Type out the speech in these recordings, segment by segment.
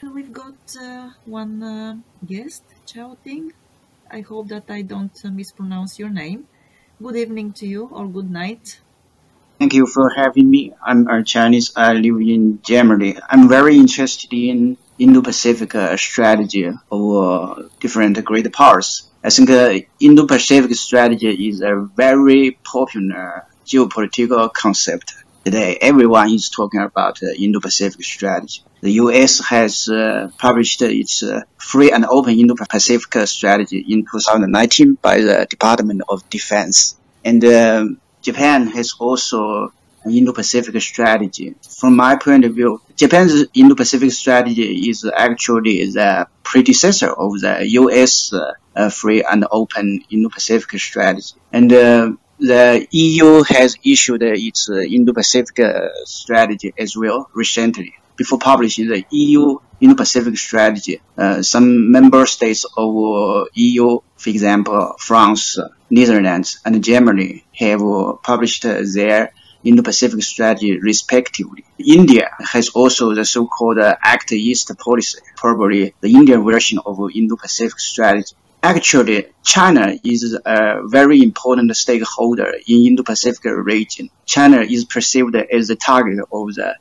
We've got uh, one uh, guest, Chaoting. I hope that I don't uh, mispronounce your name. Good evening to you, or good night. Thank you for having me. I'm a Chinese. I live in Germany. I'm very interested in Indo-Pacific uh, strategy of uh, different great powers. I think uh, Indo-Pacific strategy is a very popular geopolitical concept today. Everyone is talking about uh, Indo-Pacific strategy. The U.S. has uh, published its uh, free and open Indo-Pacific strategy in 2019 by the Department of Defense. And um, Japan has also an Indo-Pacific strategy. From my point of view, Japan's Indo-Pacific strategy is actually the predecessor of the U.S. Uh, free and open Indo-Pacific strategy. And uh, the EU has issued its Indo-Pacific uh, strategy as well recently. Before publishing the EU Indo-Pacific strategy, uh, some member states of uh, EU, for example, France, uh, Netherlands, and Germany have uh, published their Indo-Pacific strategy respectively. India has also the so-called Act East policy, probably the Indian version of Indo-Pacific strategy. Actually, China is a very important stakeholder in Indo-Pacific region. China is perceived as the target of the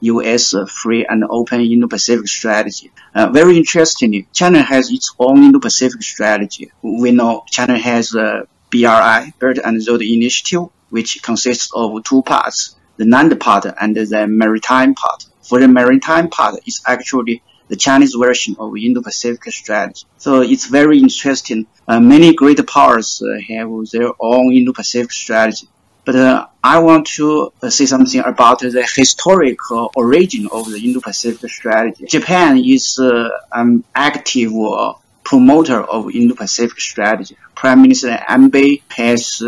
U.S. free and open Indo-Pacific strategy. Uh, very interestingly, China has its own Indo-Pacific strategy. We know China has a BRI, Belt and Road Initiative, which consists of two parts, the land part and the maritime part. For the maritime part, it's actually the Chinese version of Indo-Pacific strategy. So it's very interesting. Uh, many great powers uh, have their own Indo-Pacific strategy. But uh, I want to uh, say something about the historical origin of the Indo-Pacific strategy. Japan is uh, an active uh, promoter of Indo-Pacific strategy. Prime Minister Abe has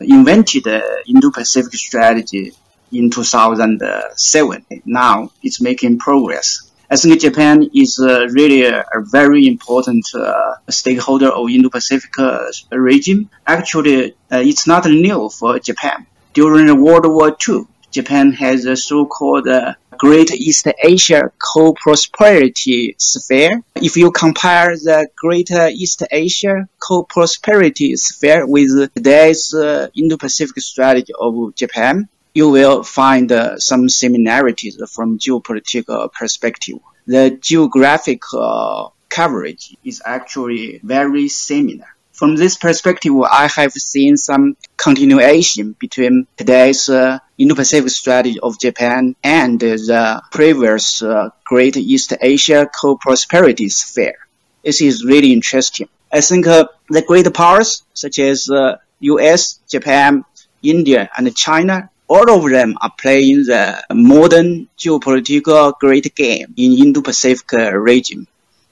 invented the Indo-Pacific strategy in 2007. Now it's making progress. I think Japan is uh, really a, a, very important uh, stakeholder of Indo-Pacific uh, region. Actually, uh, it's not new for Japan. During World War II, Japan has a so-called uh, Great East Asia Co-Prosperity Sphere. If you compare the Great East Asia Co-Prosperity Sphere with today's uh, Indo-Pacific strategy of Japan, you will find uh, some similarities from geopolitical perspective. The geographic uh, coverage is actually very similar. From this perspective, I have seen some continuation between today's uh, Indo-Pacific strategy of Japan and the previous uh, Great East Asia Co-Prosperity Sphere. This is really interesting. I think uh, the great powers such as US, uh, Japan, India, and China all of them are playing the modern geopolitical great game in Indo-Pacific region.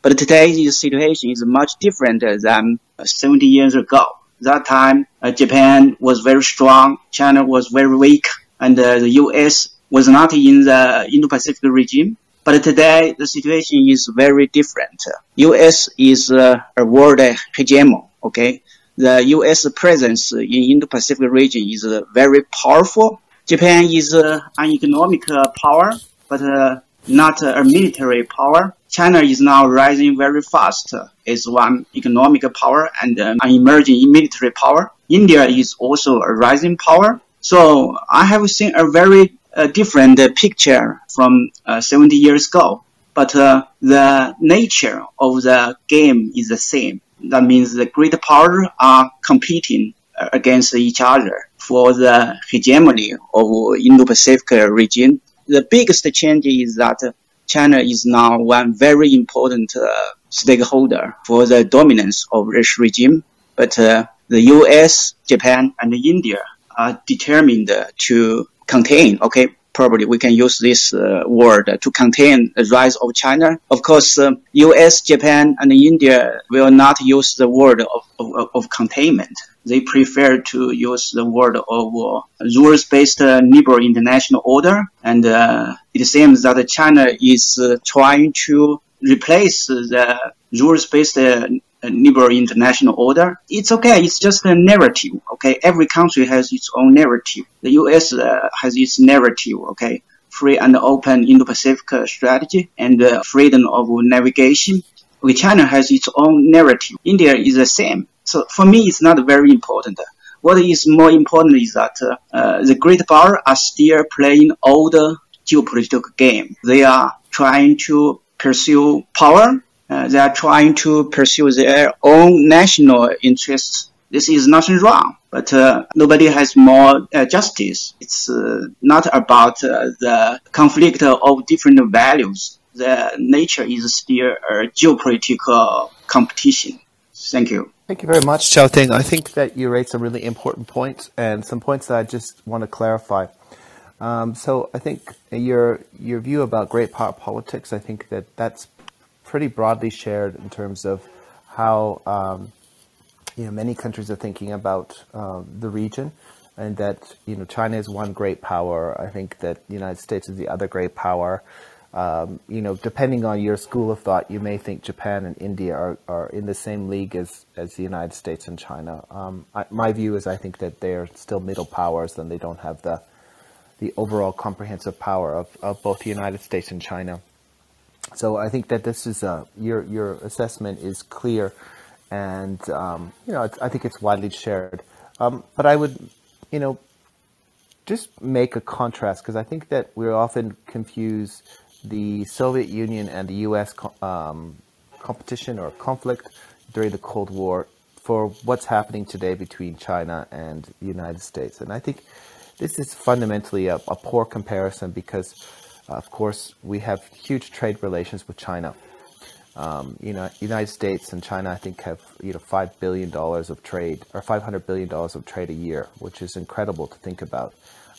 But today's situation is much different than 70 years ago. That time, uh, Japan was very strong, China was very weak, and uh, the U.S. was not in the Indo-Pacific region. But today, the situation is very different. U.S. is uh, a world hegemon, okay? The U.S. presence in Indo-Pacific region is very powerful Japan is uh, an economic uh, power, but uh, not a military power. China is now rising very fast as one economic power and an emerging military power. India is also a rising power. So I have seen a very uh, different uh, picture from uh, 70 years ago. But the nature of the game is the same. That means the great powers are competing against each other for the hegemony of Indo-Pacific region. The biggest change is that China is now one very important uh, stakeholder for the dominance of this regime. But uh, the US, Japan, and India are determined to contain, okay, probably we can use this uh, word to contain the rise of China. Of course, U.S., Japan, and India will not use the word of, of, of containment. They prefer to use the word of uh, rules-based uh, liberal international order, and uh, it seems that China is uh, trying to replace the rules-based uh, liberal international order. It's okay. It's just a narrative. Okay. Every country has its own narrative. The U.S. Uh, has its narrative. Okay. free and open Indo-Pacific strategy and uh, freedom of navigation. Okay, China has its own narrative. India is the same. So for me, it's not very important. What is more important is that uh, uh, the great power are still playing older geopolitical game. They are trying to pursue power. Uh, they are trying to pursue their own national interests. This is nothing wrong, but uh, nobody has more uh, justice. It's not about the conflict of different values. The nature is still a geopolitical competition. Thank you. Thank you very much, Chaoting. I think that you raised some really important points and some points that I just want to clarify. Um, so I think your your view about great power politics, I think that that's pretty broadly shared in terms of how um, you know many countries are thinking about uh, the region, and that you know China is one great power. I think that the United States is the other great power. Um, you know, depending on your school of thought, you may think Japan and India are, are in the same league as, as the United States and China. Um, I, my view is I think that they're still middle powers and they don't have the the overall comprehensive power of, of both the United States and China. So I think that this is a, your your assessment is clear, and um, you know I think it's widely shared. Um, but I would, you know, just make a contrast because I think that we often confuse the Soviet Union and the U.S. Um, competition or conflict during the Cold War for what's happening today between China and the United States. And I think this is fundamentally a, a poor comparison because, uh, of course, we have huge trade relations with China. Um, you know, United States and China, I think, have you know five billion dollars of trade or five hundred billion dollars of trade a year, which is incredible to think about.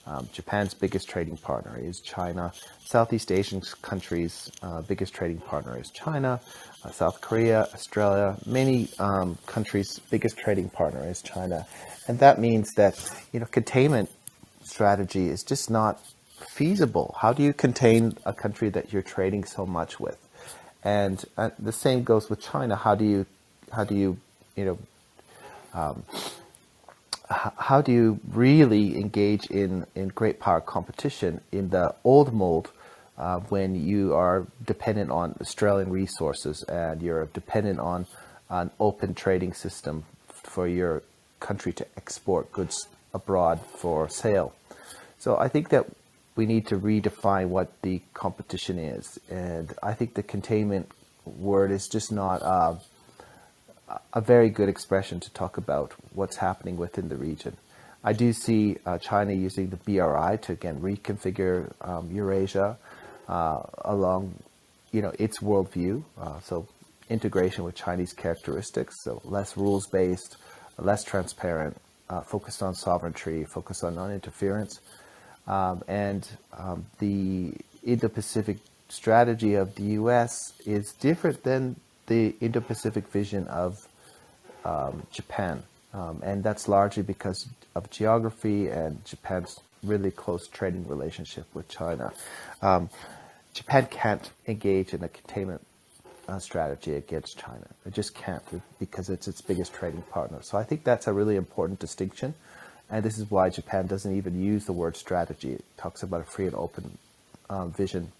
Um, Japan's biggest trading partner is China. Southeast Asian countries' uh, biggest trading partner is China. Uh, South Korea, Australia, many um, countries' biggest trading partner is China, and that means that you know containment strategy is just not feasible. How do you contain a country that you're trading so much with? And uh, the same goes with China. How do you how do you you know um, how do you really engage in, in great power competition in the old mold uh, when you are dependent on Australian resources and you're dependent on an open trading system for your country to export goods abroad for sale? So I think that we need to redefine what the competition is. And I think the containment word is just not. Uh, a very good expression to talk about what's happening within the region. I do see uh, China using the BRI to again reconfigure um, Eurasia uh, along, you know, its worldview. Uh, so integration with Chinese characteristics, so less rules based, less transparent, uh, focused on sovereignty, focused on non-interference, um, and um, the Indo-Pacific strategy of the U.S. is different than the Indo-Pacific vision of um, Japan, um, and that's largely because of geography and Japan's really close trading relationship with China. Um, Japan can't engage in a containment uh, strategy against China. It just can't because it's its biggest trading partner. So I think that's a really important distinction, and this is why Japan doesn't even use the word strategy. It talks about a free and open um, vision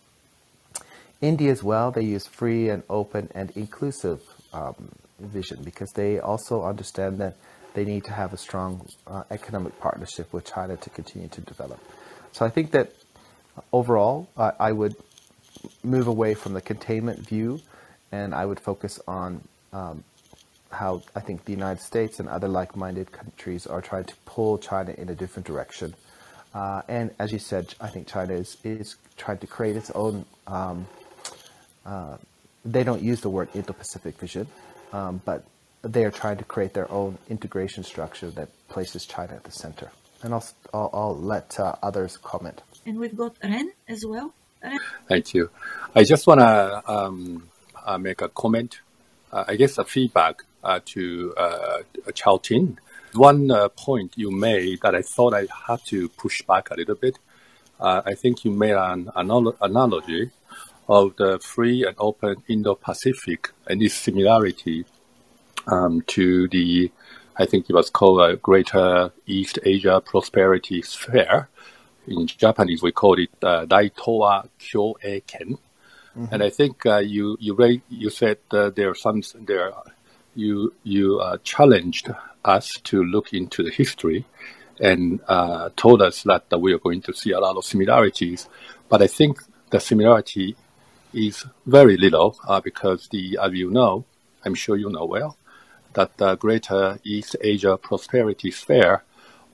India as well, they use free and open and inclusive um, vision because they also understand that they need to have a strong uh, economic partnership with China to continue to develop. So I think that overall, I, would move away from the containment view and I would focus on um, how I think the United States and other like-minded countries are trying to pull China in a different direction. Uh, and as you said, I think China is, is trying to create its own um, uh, they don't use the word Indo-Pacific vision, um, but they are trying to create their own integration structure that places China at the center. And I'll, I'll, I'll let uh, others comment. And we've got Ren as well. Ren. Thank you. I just want to um, uh, make a comment, uh, I guess a feedback to Chaoting. One point you made that I thought I had to push back a little bit. I think you made an analogy of the free and open Indo-Pacific and its similarity um, to the, I think it was called a Greater East Asia Prosperity Sphere. In Japanese, we call it uh, Daitowa Kyo Ken. Mm-hmm. And I think uh, you you you said uh, there are some there you you uh, challenged us to look into the history and uh, told us that we are going to see a lot of similarities. But I think the similarity is very little uh, because the, as you know, I'm sure you know well, that the Greater East Asia Prosperity Sphere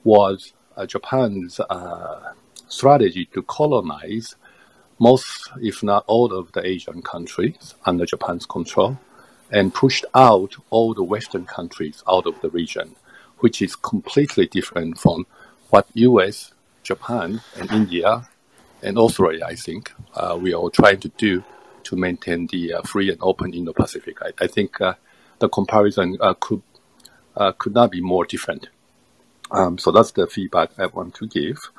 was uh, Japan's uh, strategy to colonize most, if not all, of the Asian countries under Japan's control and pushed out all the Western countries out of the region, which is completely different from what US, Japan, and India, and Australia, I think, uh, we are trying to do to maintain the uh, free and open Indo-Pacific. I, I think uh, the comparison uh, could uh, could not be more different. Um, so that's the feedback I want to give.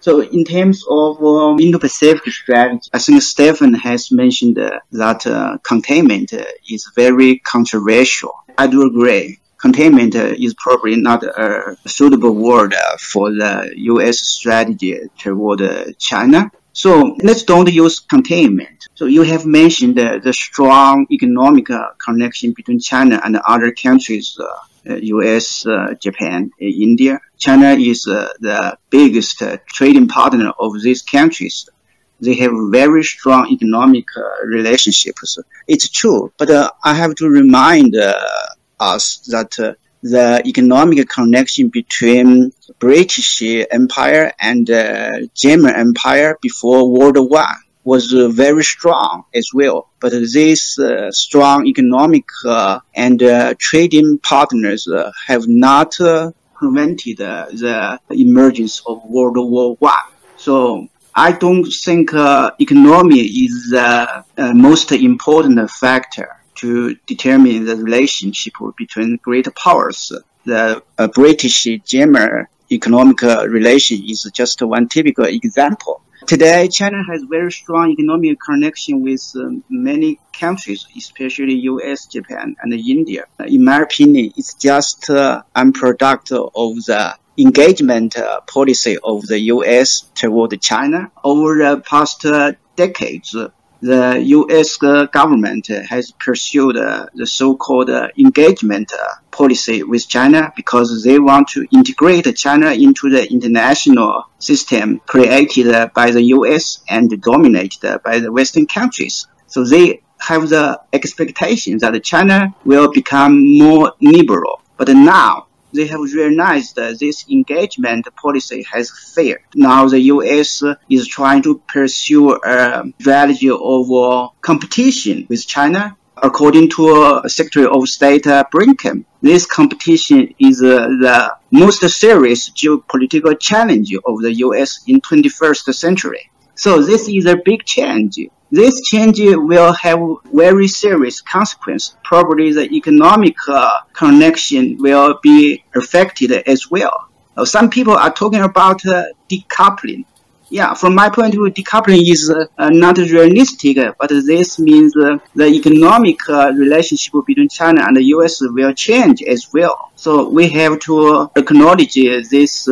So in terms of um, Indo-Pacific strategy, I think Stephen has mentioned uh, that uh, containment uh, is very controversial. I do agree. Containment uh, is probably not a suitable word uh, for the U.S. strategy toward uh, China. So let's don't use containment. So you have mentioned the strong economic uh, connection between China and other countries U.S., uh, uh, uh, Japan, uh, India. China is uh, the biggest trading partner of these countries. They have very strong economic relationships. It's true, but I have to remind us that the economic connection between British Empire and uh, German Empire before World War was uh, very strong as well. But these uh, strong economic uh, and trading partners have not prevented the emergence of World War One. So I don't think uh, economy is the uh, most important factor to determine the relationship between great powers. The uh, British-German economic relation is just one typical example. Today, China has very strong economic connection with um, many countries, especially U.S., Japan, and India. In my opinion, it's just uh, a product of the engagement uh, policy of the U.S. toward China. Over the past uh, decades, the U.S. government has pursued the so-called engagement policy with China because they want to integrate China into the international system created by the U.S. and dominated by the Western countries. So they have the expectation that China will become more liberal. But now they have realized that this engagement policy has failed. Now the U.S. is trying to pursue a strategy of uh, competition with China. According to uh, Secretary of State uh, Blinken, this competition is uh, the most serious geopolitical challenge of the U.S. in 21st century. So this is a big change. This change will have very serious consequence. Probably the economic uh, connection will be affected as well. Uh, some people are talking about uh, decoupling. Yeah, from my point of view, decoupling is uh, uh, not realistic, but this means uh, the economic relationship between China and the US will change as well. So we have to acknowledge this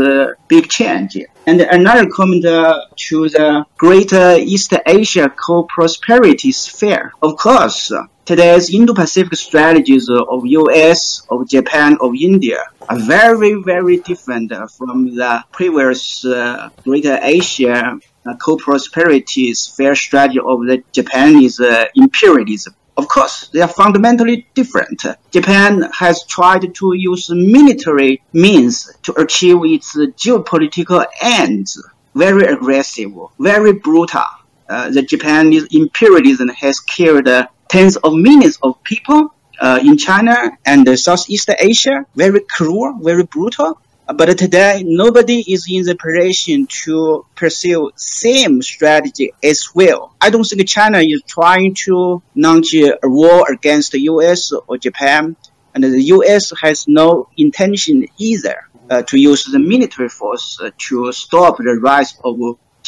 big change. And another comment uh, to the Greater East Asia Co-Prosperity Sphere. Of course, today's Indo-Pacific strategies of US, of Japan, of India are very, very different from the previous uh, Greater Asia uh, Co-Prosperity Sphere strategy of the Japanese uh, imperialism. Of course, they are fundamentally different. Japan has tried to use military means to achieve its geopolitical ends. Very aggressive, very brutal. Uh, the Japanese imperialism has killed uh, tens of millions of people uh, in China and Southeast Asia. Very cruel, very brutal. But today, nobody is in the position to pursue same strategy as well. I don't think China is trying to launch a war against the U.S. or Japan, and the U.S. has no intention either uh, to use the military force uh, to stop the rise of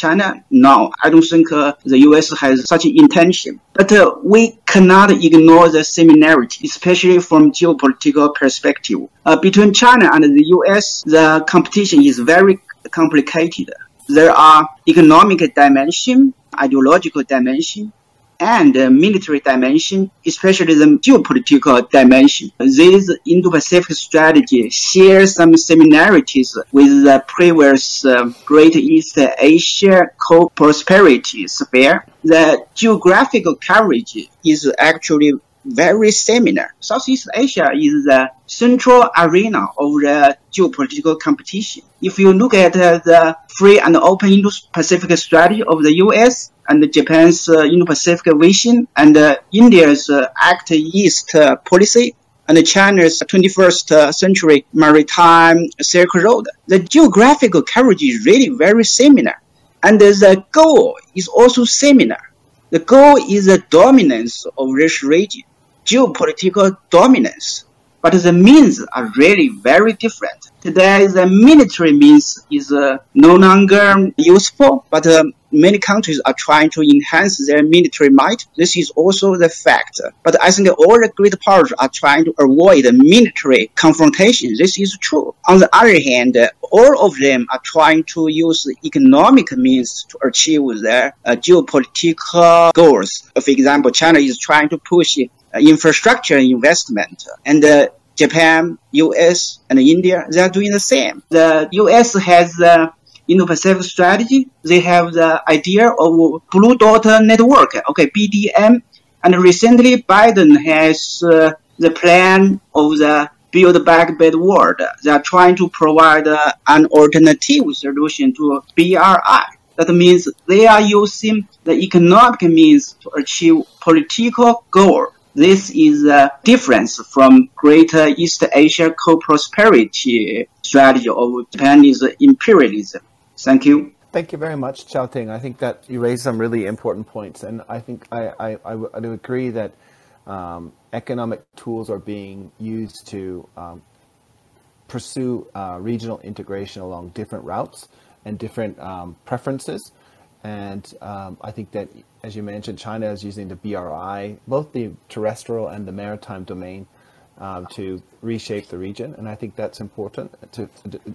China? No, I don't think uh, the US has such intention. But uh, we cannot ignore the similarity, especially from geopolitical perspective. Uh, between China and the US, the competition is very complicated. there are economic dimension, ideological dimension, and uh, military dimension, especially the geopolitical dimension. This Indo-Pacific strategy shares some similarities with the previous uh, Great East Asia co-prosperity sphere. The geographical coverage is actually very similar. Southeast Asia is the central arena of the geopolitical competition. If you look at uh, the free and open Indo-Pacific strategy of the U.S., and Japan's uh, Indo-Pacific vision and uh, India's uh, Act East uh, policy and China's 21st uh, century maritime Silk Road. The geographical coverage is really very similar. And the goal is also similar. The goal is the dominance of this region, geopolitical dominance. But the means are really very different. Today, the military means is uh, no longer useful, but um, many countries are trying to enhance their military might. This is also the fact. But I think all the great powers are trying to avoid military confrontation. This is true. On the other hand, all of them are trying to use economic means to achieve their uh, geopolitical goals. For example, China is trying to push uh, infrastructure investment and uh, Japan, US, and India, they are doing the same. The US has the Indo-Pacific strategy. They have the idea of Blue Dot Network, okay, BDN. And recently, Biden has uh, the plan of the Build Back Better World. They are trying to provide uh, an alternative solution to BRI. That means they are using the economic means to achieve political goal. This is a difference from Greater East Asia co-prosperity strategy of Japanese imperialism. Thank you. Thank you very much, Chaoting. I think that you raised some really important points, and I think I, do agree that um, economic tools are being used to um, pursue uh, regional integration along different routes and different um, preferences. And um, I think that, as you mentioned, China is using the BRI, both the terrestrial and the maritime domain, um, to reshape the region, and I think that's important to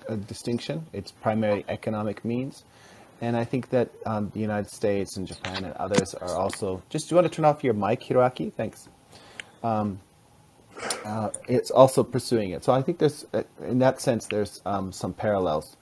a, a distinction. It's primary economic means, and I think that um, the United States and Japan and others are also. Just do you want to turn off your mic, Hiroaki? Thanks. Um, uh, it's also pursuing it. So I think there's, uh, in that sense, there's um, some parallels.